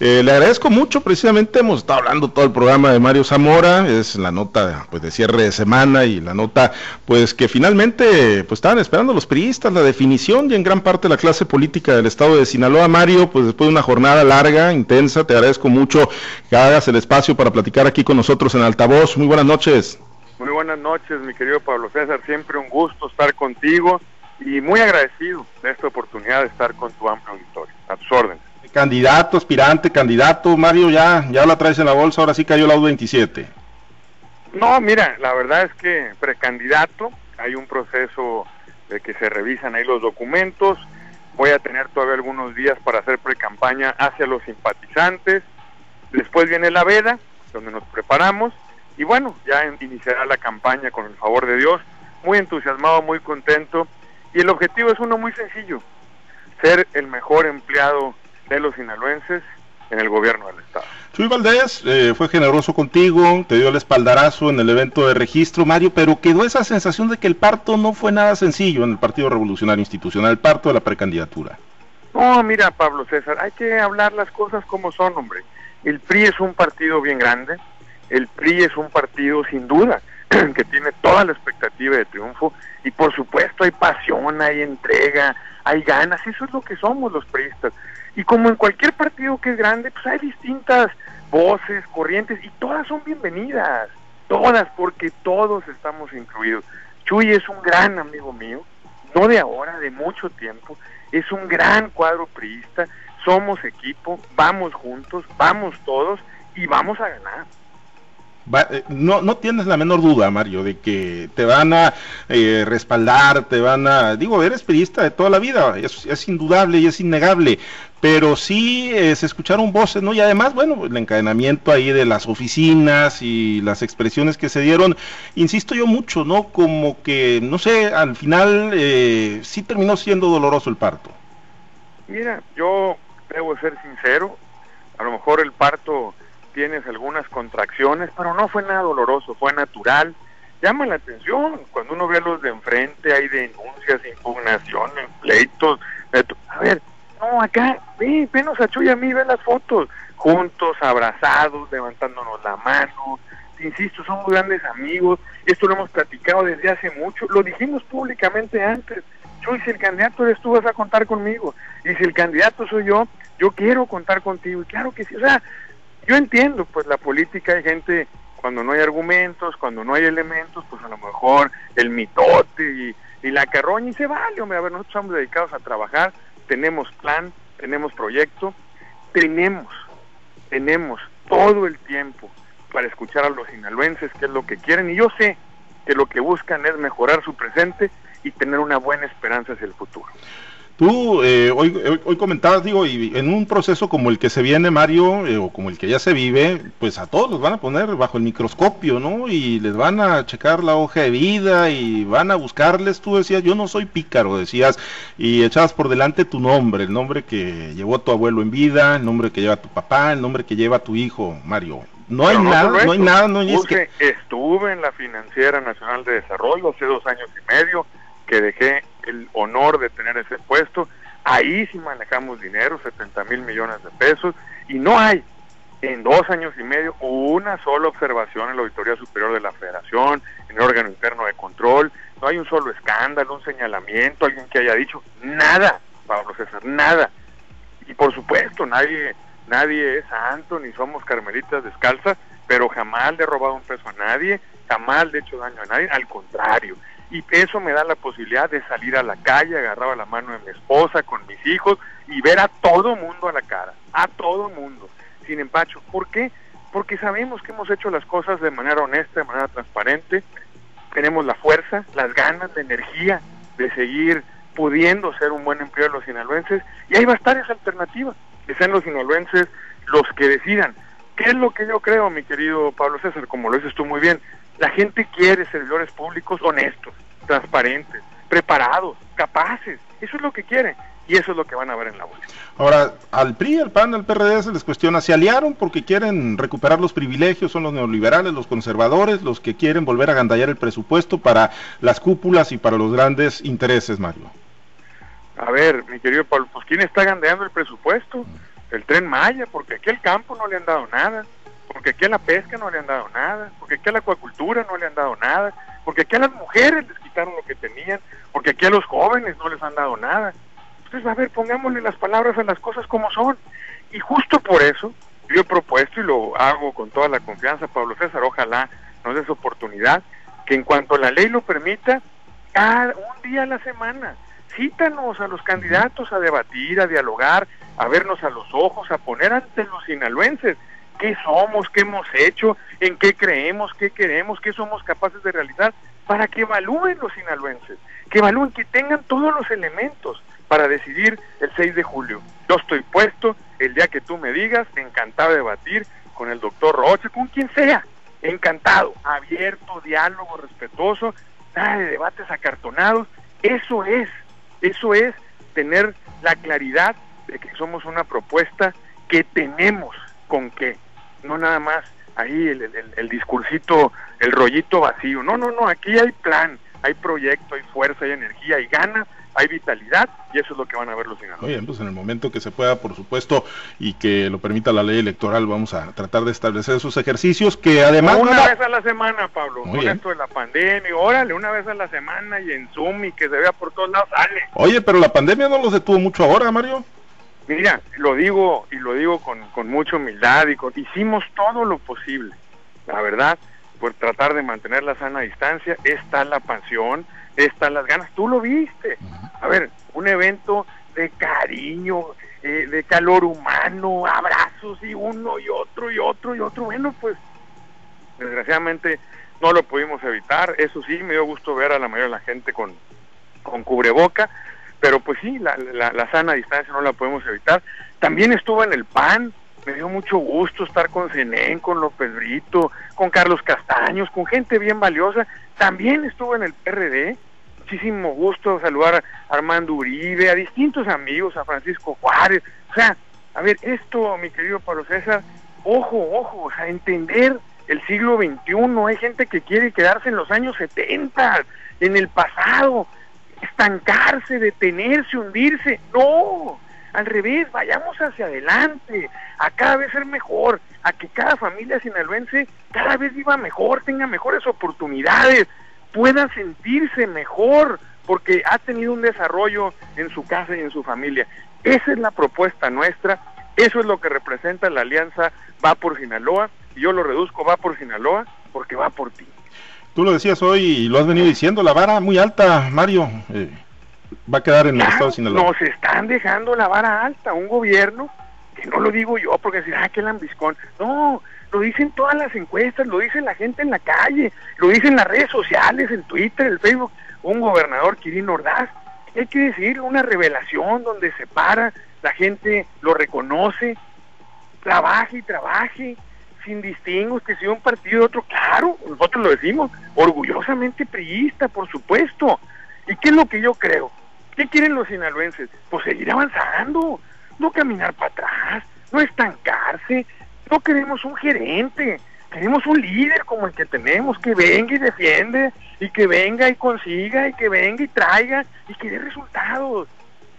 Eh, le agradezco mucho, precisamente hemos estado hablando todo el programa de Mario Zamora, es la nota pues de cierre de semana y la nota pues que finalmente pues estaban esperando los periodistas la definición y en gran parte la clase política del estado de Sinaloa. Mario, pues después de una jornada larga, intensa, te agradezco mucho que hagas el espacio para platicar aquí con nosotros en altavoz. Muy buenas noches. Muy buenas noches, mi querido Pablo César, siempre un gusto estar contigo y muy agradecido de esta oportunidad de estar con tu amplio auditorio. A tus órdenes. Candidato, aspirante, candidato, Mario, ya, ya la traes en la bolsa, ahora sí cayó la U27. No, mira, la verdad es que precandidato, hay un proceso de que se revisan ahí los documentos, voy a tener todavía algunos días para hacer pre-campaña hacia los simpatizantes, después viene la veda, donde nos preparamos, y bueno, ya iniciará la campaña con el favor de Dios, muy entusiasmado, muy contento, y el objetivo es uno muy sencillo, ser el mejor empleado de los sinaloenses en el gobierno del Estado. Chuy Valdés eh, fue generoso contigo, te dio el espaldarazo en el evento de registro, Mario, pero quedó esa sensación de que el parto no fue nada sencillo en el Partido Revolucionario Institucional, el parto de la precandidatura. No, mira, Pablo César, hay que hablar las cosas como son, hombre. El PRI es un partido bien grande, el PRI es un partido sin duda que tiene toda la expectativa de triunfo y por supuesto hay pasión, hay entrega, hay ganas, eso es lo que somos los priistas. Y como en cualquier partido que es grande, pues hay distintas voces, corrientes, y todas son bienvenidas, todas, porque todos estamos incluidos. Chuy es un gran amigo mío, no de ahora, de mucho tiempo, es un gran cuadro priista, somos equipo, vamos juntos, vamos todos y vamos a ganar. Eh, no, no tienes la menor duda, Mario, de que te van a eh, respaldar, te van a... Digo, eres periodista de toda la vida, es, indudable y es innegable, pero sí eh, se escucharon voces, ¿no? Y además, bueno, el encadenamiento ahí de las oficinas y las expresiones que se dieron, insisto yo mucho, ¿no? Como que, no sé, al final sí terminó siendo doloroso el parto. Mira, yo debo ser sincero, a lo mejor el parto tienes algunas contracciones, pero no fue nada doloroso, fue natural. Llama la atención cuando uno ve a los de enfrente, hay denuncias, impugnaciones, pleitos. A ver, no, acá, ve, venos a Chuy a mí, ve las fotos, juntos, abrazados, levantándonos la mano. Insisto, somos grandes amigos, esto lo hemos platicado desde hace mucho, lo dijimos públicamente antes. Chuy, si el candidato eres tú, vas a contar conmigo. Y si el candidato soy yo, yo quiero contar contigo. Y claro que sí, o sea, yo entiendo, pues la política hay gente, cuando no hay argumentos, cuando no hay elementos, pues a lo mejor el mitote y, la carroña y se vale, hombre, a ver, nosotros estamos dedicados a trabajar, tenemos plan, tenemos proyecto, tenemos, tenemos todo el tiempo para escuchar a los sinaloenses qué es lo que quieren y yo sé que lo que buscan es mejorar su presente y tener una buena esperanza hacia el futuro. Tú eh, hoy, hoy, comentabas, digo, y en un proceso como el que se viene, Mario, eh, o como el que ya se vive, pues a todos los van a poner bajo el microscopio, ¿no? Y les van a checar la hoja de vida y van a buscarles, tú decías, yo no soy pícaro, decías, y echabas por delante tu nombre, el nombre que llevó tu abuelo en vida, el nombre que lleva tu papá, el nombre que lleva tu hijo, Mario. No hay nada, no hay nada, no hay que... Estuve en la Financiera Nacional de Desarrollo hace dos años y medio, que dejé el honor de tener ese puesto. Ahí sí manejamos dinero, 70 mil millones de pesos, y no hay en dos años y medio una sola observación en la Auditoría Superior de la Federación, en el órgano interno de control, no hay un solo escándalo, un señalamiento, alguien que haya dicho nada, Pablo César, nada. Y por supuesto, nadie, nadie es santo, ni somos carmelitas descalzas, pero jamás le he robado un peso a nadie, jamás le he hecho daño a nadie, al contrario, y eso me da la posibilidad de salir a la calle, agarraba la mano de mi esposa con mis hijos y ver a todo mundo a la cara, a todo mundo, sin empacho. ¿Por qué? Porque sabemos que hemos hecho las cosas de manera honesta, de manera transparente, tenemos la fuerza, las ganas, la energía de seguir pudiendo ser un buen empleo de los sinaloenses y hay bastantes alternativas, que sean los sinaloenses los que decidan. ¿Qué es lo que yo creo, mi querido Pablo César? Como lo dices tú muy bien, la gente quiere servidores públicos honestos, transparentes, preparados, capaces. Eso es lo que quieren y eso es lo que van a ver en la bolsa. Ahora, al PRI, al PAN, al PRD se les cuestiona, ¿se aliaron porque quieren recuperar los privilegios? ¿Son los neoliberales, los conservadores, los que quieren volver a gandallar el presupuesto para las cúpulas y para los grandes intereses, Mario? A ver, mi querido Pablo, pues ¿quién está gandeando el presupuesto? el tren Maya, porque aquí al campo no le han dado nada, porque aquí a la pesca no le han dado nada, porque aquí a la acuacultura no le han dado nada, porque aquí a las mujeres les quitaron lo que tenían, porque aquí a los jóvenes no les han dado nada. Entonces, a ver, pongámosle las palabras a las cosas como son. Y justo por eso yo he propuesto y lo hago con toda la confianza, Pablo César, ojalá nos des oportunidad, que en cuanto la ley lo permita, cada un día a la semana, cítanos a los candidatos a debatir, a dialogar, a vernos a los ojos, a poner ante los sinaloenses qué somos, qué hemos hecho, en qué creemos, qué queremos, qué somos capaces de realizar, para que evalúen los sinaloenses, que evalúen, que tengan todos los elementos para decidir el 6 de julio. Yo estoy puesto el día que tú me digas, encantado de debatir con el doctor Roche, con quien sea, encantado, abierto, diálogo respetuoso, nada de debates acartonados, eso es, eso es tener la claridad de que somos una propuesta que tenemos con qué, no nada más ahí el, el, el discursito, el rollito vacío, no, no, no, aquí hay plan, hay proyecto, hay fuerza, hay energía, hay ganas hay vitalidad y eso es lo que van a ver los senadores. Bien, pues en el momento que se pueda, por supuesto, y que lo permita la ley electoral, vamos a tratar de establecer esos ejercicios que además... Una vez a la semana, Pablo, con esto de la pandemia, órale, una vez a la semana y en Zoom y que se vea por todos lados, sale. Oye, pero la pandemia no los detuvo mucho ahora, Mario. Mira, lo digo y lo digo con, con mucha humildad y con, hicimos todo lo posible, la verdad, por tratar de mantener la sana distancia, está la pasión, están las ganas, tú lo viste. A ver, un evento de cariño, eh, de calor humano, abrazos y uno y otro y otro y otro. Bueno, pues desgraciadamente no lo pudimos evitar. Eso sí, me dio gusto ver a la mayoría de la gente con, con cubreboca, pero pues sí, la, la, sana distancia no la podemos evitar. También estuvo en el PAN, me dio mucho gusto estar con Zenén, con López Brito, con Carlos Castaños, con gente bien valiosa. También estuvo en el PRD, muchísimo gusto saludar a Armando Uribe, a distintos amigos, a Francisco Juárez. O sea, a ver, esto, mi querido Pablo César, ojo, ojo, o sea, entender el siglo XXI. Hay gente que quiere quedarse en los años 70, en el pasado, estancarse, detenerse, hundirse. No, al revés, vayamos hacia adelante, a cada vez ser mejor, a que cada familia sinaloense cada vez viva mejor, tenga mejores oportunidades, pueda sentirse mejor porque ha tenido un desarrollo en su casa y en su familia. Esa es la propuesta nuestra, eso es lo que representa la alianza Va por Sinaloa, y yo lo reduzco Va por Sinaloa porque va por ti. Tú lo decías hoy y lo has venido diciendo, la vara muy alta, Mario, eh, va a quedar en el estado de Sinaloa. Nos están dejando la vara alta, un gobierno, que no lo digo yo porque decir, ah, qué lambiscón, no, lo dicen todas las encuestas, lo dice la gente en la calle, lo dicen las redes sociales, en Twitter, el Facebook, un gobernador, Kirin Ordaz, hay que decir, una revelación donde se para, la gente lo reconoce, trabaje y trabaje, sin distingos, que sea un partido de otro, claro, nosotros lo decimos, orgullosamente priista, por supuesto. ¿Y qué es lo que yo creo? ¿Qué quieren los sinaloenses? Pues seguir avanzando, no caminar para atrás, no estancarse, no queremos un gerente, queremos un líder como el que tenemos, que venga y defiende, y que venga y consiga, y que venga y traiga, y que dé resultados.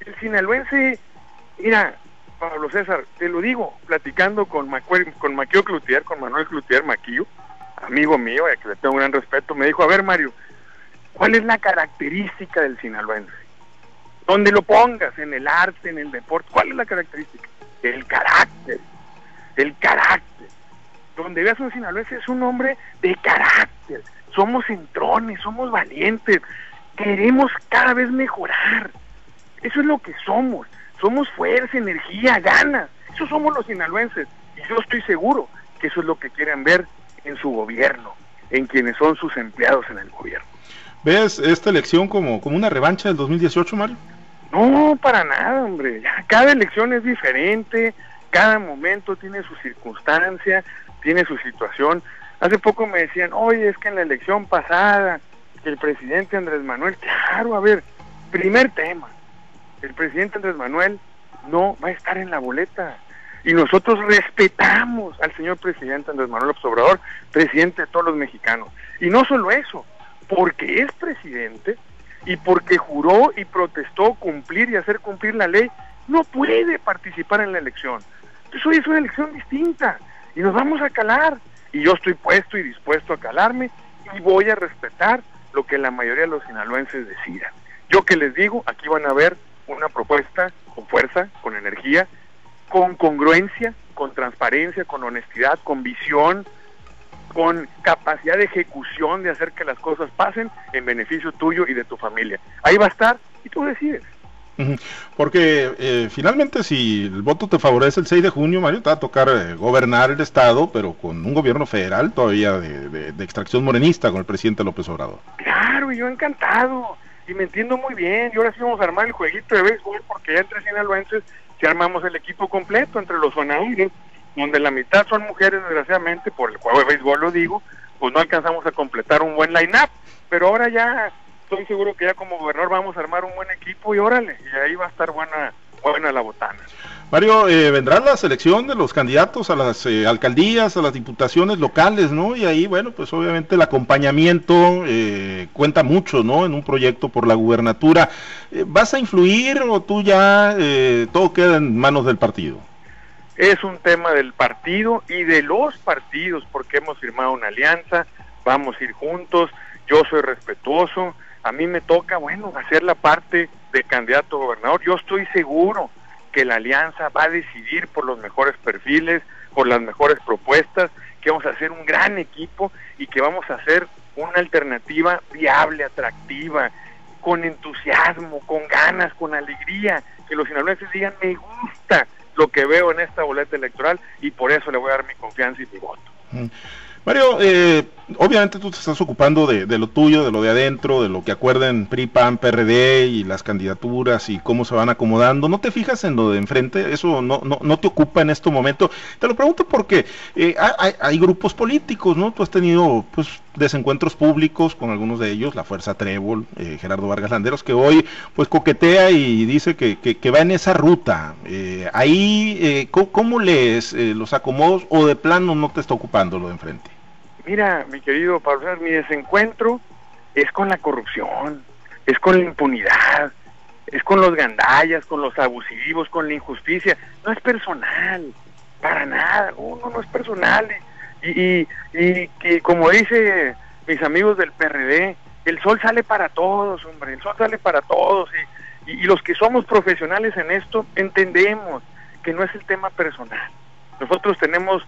El sinaloense, mira, Pablo César, te lo digo, platicando con, Maquio Cloutier, con Manuel Cloutier Maquillo, amigo mío, a que le tengo un gran respeto, me dijo, a ver Mario, ¿cuál es la característica del sinaloense? Donde lo pongas, en el arte, en el deporte, ¿cuál es la característica? El carácter el carácter. Donde veas un sinaloense es un hombre de carácter. Somos entrones, somos valientes. Queremos cada vez mejorar. Eso es lo que somos. Somos fuerza, energía, ganas. Eso somos los sinaloenses. Y yo estoy seguro que eso es lo que quieren ver en su gobierno, en quienes son sus empleados en el gobierno. ¿Ves esta elección como, como una revancha del 2018, Mario? No, para nada, hombre. Cada elección es diferente, cada momento tiene su circunstancia, tiene su situación. Hace poco me decían, oye, es que en la elección pasada, el presidente Andrés Manuel, claro, a ver, primer tema, el presidente Andrés Manuel no va a estar en la boleta. Y nosotros respetamos al señor presidente Andrés Manuel Obrador, presidente de todos los mexicanos. Y no solo eso, porque es presidente y porque juró y protestó cumplir y hacer cumplir la ley, no puede participar en la elección Eso es una elección distinta y nos vamos a calar. Y yo estoy puesto y dispuesto a calarme y voy a respetar lo que la mayoría de los sinaloenses decidan. Yo que les digo, aquí van a ver una propuesta con fuerza, con energía, con congruencia, con transparencia, con honestidad, con visión, con capacidad de ejecución de hacer que las cosas pasen en beneficio tuyo y de tu familia. Ahí va a estar y tú decides. Porque eh, finalmente si el voto te favorece el 6 de junio, Mario, te va a tocar eh, gobernar el Estado, pero con un gobierno federal todavía de, extracción morenista con el presidente López Obrador. Claro, y yo encantado, y me entiendo muy bien, y ahora sí vamos a armar el jueguito de béisbol, porque ya entre sinaloenses si armamos el equipo completo entre los sonadores, donde la mitad son mujeres, desgraciadamente, por el juego de béisbol lo digo, pues no alcanzamos a completar un buen line-up, pero ahora ya estoy seguro que ya como gobernador vamos a armar un buen equipo y órale, y ahí va a estar buena, buena la botana. Mario, eh, vendrá la selección de los candidatos a las eh, alcaldías, a las diputaciones locales, ¿no? Y ahí, bueno, pues obviamente el acompañamiento eh, cuenta mucho, ¿no? En un proyecto por la gubernatura. Eh, ¿Vas a influir o tú ya todo queda en manos del partido? Es un tema del partido y de los partidos, porque hemos firmado una alianza, vamos a ir juntos, yo soy respetuoso, a mí me toca, bueno, hacer la parte de candidato a gobernador. Yo estoy seguro que la alianza va a decidir por los mejores perfiles, por las mejores propuestas, que vamos a hacer un gran equipo y que vamos a hacer una alternativa viable, atractiva, con entusiasmo, con ganas, con alegría, que los sinaloenses digan me gusta lo que veo en esta boleta electoral y por eso le voy a dar mi confianza y mi voto. Mario, eh, obviamente tú te estás ocupando de, lo tuyo, de lo de adentro, de lo que acuerden PRI, PAN, PRD y las candidaturas y cómo se van acomodando. ¿No te fijas en lo de enfrente? ¿Eso no, no, no te ocupa en este momento? Te lo pregunto porque eh, hay, grupos políticos, ¿no? Tú has tenido pues desencuentros públicos con algunos de ellos, la Fuerza Trébol, eh, Gerardo Vargas Landeros, que hoy pues coquetea y dice que, que, va en esa ruta. ahí, ¿cómo, ¿cómo, lees los acomodos o de plano no te está ocupando lo de enfrente? Mira, mi querido Pablo, mi desencuentro es con la corrupción, es con la impunidad, es con los gandallas, con los abusivos, con la injusticia. No es personal, para nada, no, no, es personal. Y, y, que como dice mis amigos del PRD, el sol sale para todos, hombre, el sol sale para todos. Y, y los que somos profesionales en esto entendemos que no es el tema personal. Nosotros tenemos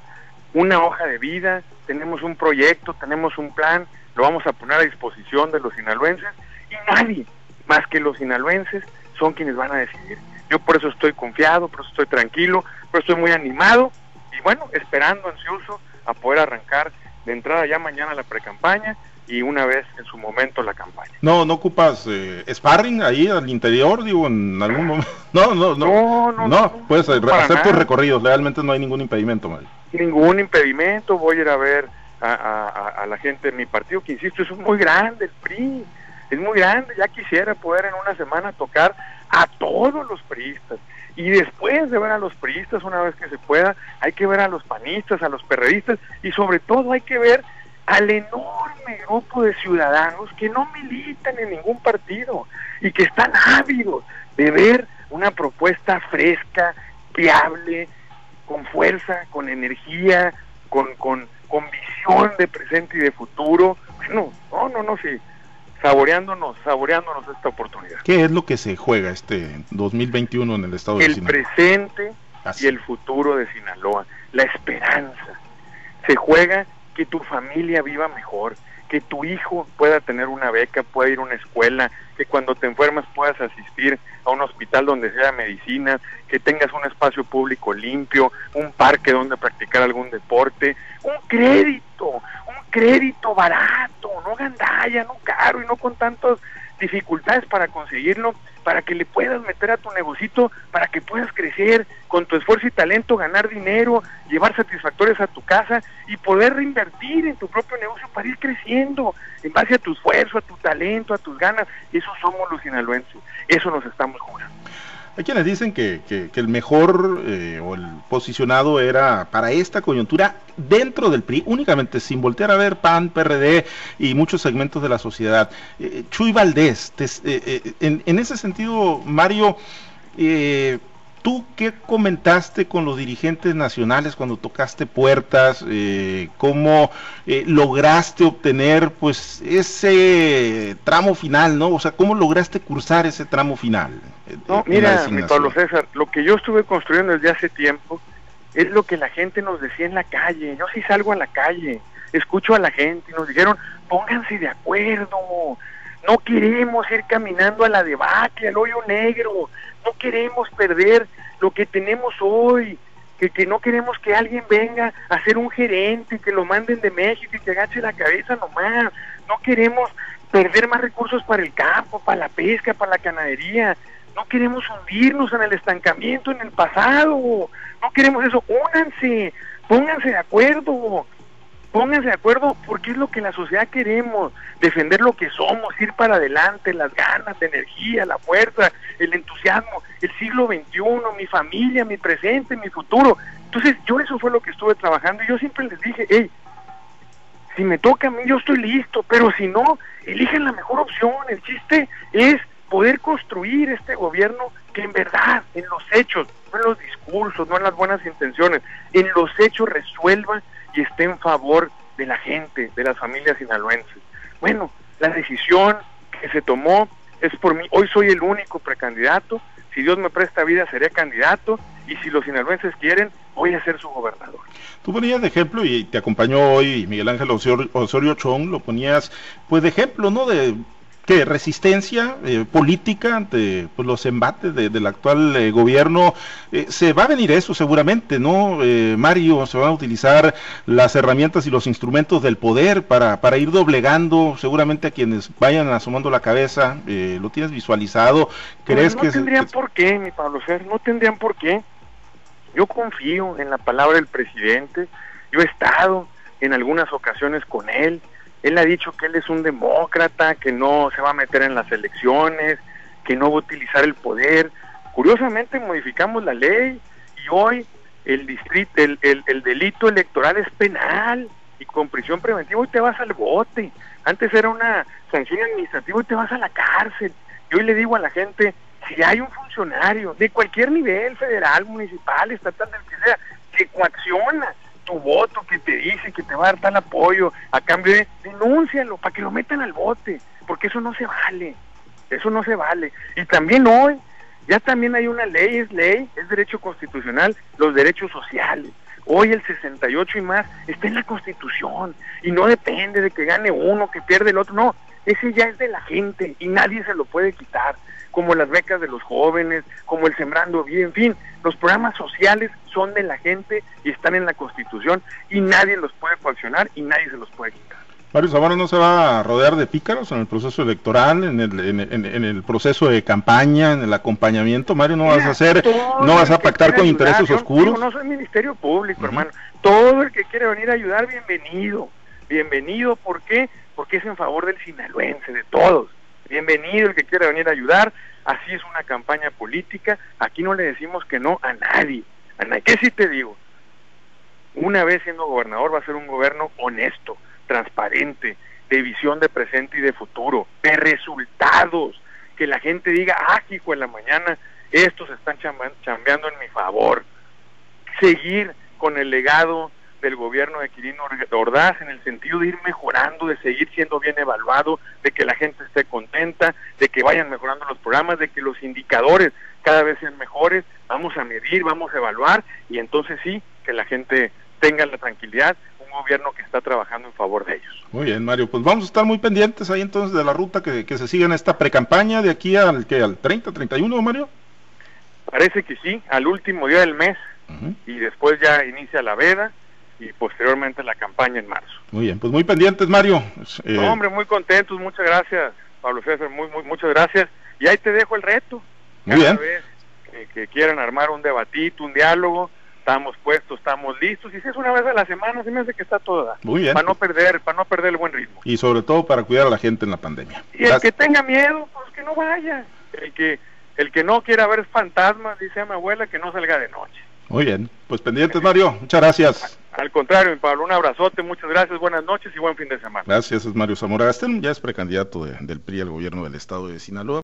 una hoja de vida, tenemos un proyecto, tenemos un plan, lo vamos a poner a disposición de los sinaloenses y nadie más que los sinaloenses son quienes van a decidir. Yo por eso estoy confiado, por eso estoy tranquilo, por eso estoy muy animado y bueno, esperando ansioso a poder arrancar de entrada ya mañana la precampaña y una vez en su momento la campaña. No, no ocupas eh, sparring ahí al interior, digo, en algún momento. No, no, no. No, no, no, puedes hacer tus recorridos, realmente no hay ningún impedimento, Mario. Ningún impedimento, voy a ir a ver a, la gente de mi partido, que insisto, es muy grande el PRI, es muy grande, ya quisiera poder en una semana tocar a todos los priistas. Y después de ver a los priistas, una vez que se pueda, hay que ver a los panistas, a los perredistas y sobre todo hay que ver al enorme grupo de ciudadanos que no militan en ningún partido y que están ávidos de ver una propuesta fresca, viable, con fuerza, con energía, con, con, con visión de presente y de futuro. Bueno, no, no, no, sí, saboreándonos, saboreándonos esta oportunidad. ¿Qué es lo que se juega este 2021 en el estado de Sinaloa? El presente y el futuro de Sinaloa, la esperanza. Se juega que tu familia viva mejor, que tu hijo pueda tener una beca, pueda ir a una escuela, que cuando te enfermas puedas asistir a un hospital donde sea medicina, que tengas un espacio público limpio, un parque donde practicar algún deporte, un crédito, un crédito barato, no gandalla, no caro y no con tantas dificultades para conseguirlo, para que le puedas meter a tu negocito, para que puedas crecer con tu esfuerzo y talento, ganar dinero, llevar satisfactorios a tu casa y poder reinvertir en tu propio negocio para ir creciendo en base a tu esfuerzo, a tu talento, a tus ganas. Eso somos los sinaloenses, eso nos estamos jugando. Hay quienes dicen que, el mejor eh, o el posicionado era para esta coyuntura dentro del PRI, únicamente sin voltear a ver PAN, PRD y muchos segmentos de la sociedad. Eh, Chuy Valdés, eh, en, ese sentido, Mario, ¿Tú qué comentaste con los dirigentes nacionales cuando tocaste puertas? Eh, ¿Cómo eh, lograste obtener pues ese tramo final, no? O sea, ¿cómo lograste cursar ese tramo final? Eh, no, mira, mi Pablo César, lo que yo estuve construyendo desde hace tiempo es lo que la gente nos decía en la calle. Yo sí salgo a la calle, escucho a la gente y nos dijeron, pónganse de acuerdo, no queremos ir caminando a la debacle, al hoyo negro, no queremos perder lo que tenemos hoy, que, que no queremos que alguien venga a ser un gerente, que lo manden de México y que agache la cabeza nomás, no queremos perder más recursos para el campo, para la pesca, para la ganadería, no queremos hundirnos en el estancamiento en el pasado, no queremos eso, únanse, pónganse de acuerdo, pónganse de acuerdo porque es lo que la sociedad queremos, defender lo que somos, ir para adelante, las ganas, la energía, la fuerza, el entusiasmo, el siglo XXI, mi familia, mi presente, mi futuro. Entonces yo eso fue lo que estuve trabajando y yo siempre les dije, hey, si me toca a mí yo estoy listo, pero si no, eligen la mejor opción, el chiste es poder construir este gobierno que en verdad, en los hechos, no en los discursos, no en las buenas intenciones, en los hechos resuelva y esté en favor de la gente, de las familias sinaloenses. Bueno, la decisión que se tomó es por mí. Hoy soy el único precandidato. Si Dios me presta vida, seré candidato. Y si los sinaloenses quieren, voy a ser su gobernador. Tú ponías de ejemplo, y te acompañó hoy Miguel Ángel Osorio, Osorio Chong, lo ponías pues de ejemplo, ¿no? De ¿Qué? Resistencia eh, política ante pues, los embates del actual eh, gobierno. Eh, se va a venir eso seguramente, ¿no, Mario? Se van a utilizar las herramientas y los instrumentos del poder para, para ir doblegando seguramente a quienes vayan asomando la cabeza. ¿Lo tienes visualizado? ¿Crees no, no tendrían por qué, mi Pablo Ser, no tendrían por qué. Yo confío en la palabra del presidente. Yo he estado en algunas ocasiones con él él ha dicho que él es un demócrata, que no se va a meter en las elecciones, que no va a utilizar el poder. Curiosamente modificamos la ley y hoy el, distrito, el, el, delito electoral es penal y con prisión preventiva hoy te vas al bote. Antes era una sanción administrativa y te vas a la cárcel. Y hoy le digo a la gente, si hay un funcionario de cualquier nivel, federal, municipal, estatal, del que sea, que coacciona tu voto que te dice que te va a dar tal apoyo, a cambio de denúncialo para que lo metan al bote, porque eso no se vale, eso no se vale. Y también hoy, ya también hay una ley, es ley, es derecho constitucional, los derechos sociales. Hoy el 68 y más está en la Constitución y no depende de que gane uno, que pierde el otro, no, ese ya es de la gente y nadie se lo puede quitar como las becas de los jóvenes, como el Sembrando Bien, en fin, los programas sociales son de la gente y están en la Constitución y nadie los puede coaccionar y nadie se los puede quitar. Mario Zamora no se va a rodear de pícaros en el proceso electoral, en el, en, el proceso de campaña, en el acompañamiento. Mario, no vas a hacer, no vas a pactar con intereses oscuros. no soy Ministerio Público, hermano. Todo el que quiere venir a ayudar, bienvenido. Bienvenido, ¿por qué? Porque es en favor del sinaloense, de todos bienvenido el que quiera venir a ayudar, así es una campaña política, aquí no le decimos que no a nadie, a nadie. ¿qué sí te digo? Una vez siendo gobernador va a ser un gobierno honesto, transparente, de visión de presente y de futuro, de resultados, que la gente diga, ah, en la mañana estos están chambeando en mi favor. Seguir con el legado del gobierno de Quirino Ordaz en el sentido de ir mejorando, de seguir siendo bien evaluado, de que la gente esté contenta, de que vayan mejorando los programas, de que los indicadores cada vez sean mejores, vamos a medir, vamos a evaluar y entonces sí, que la gente tenga la tranquilidad, un gobierno que está trabajando en favor de ellos. Muy bien, Mario, pues vamos a estar muy pendientes ahí entonces de la ruta que, se siga en esta precampaña de aquí al que al 30, 31, Mario. Parece que sí, al último día del mes y después ya inicia la veda y posteriormente la campaña en marzo. Muy bien, pues muy pendientes, Mario. Eh... hombre, muy contentos, muchas gracias, Pablo César, muy, muy, muchas gracias. Y ahí te dejo el reto. Muy bien. vez que, quieran armar un debatito, un diálogo, estamos puestos, estamos listos. Y si es una vez a la semana, se me hace que está toda. Muy bien. Para no perder, para no perder el buen ritmo. Y sobre todo para cuidar a la gente en la pandemia. Y el que tenga miedo, pues que no vaya. El que, el que no quiera ver fantasmas, dice a mi abuela, que no salga de noche. Muy bien, pues pendientes Mario, muchas gracias. Al contrario, Pablo, un abrazote, muchas gracias, buenas noches y buen fin de semana. Gracias, es Mario Zamora Gastén, ya es precandidato del PRI al gobierno del estado de Sinaloa.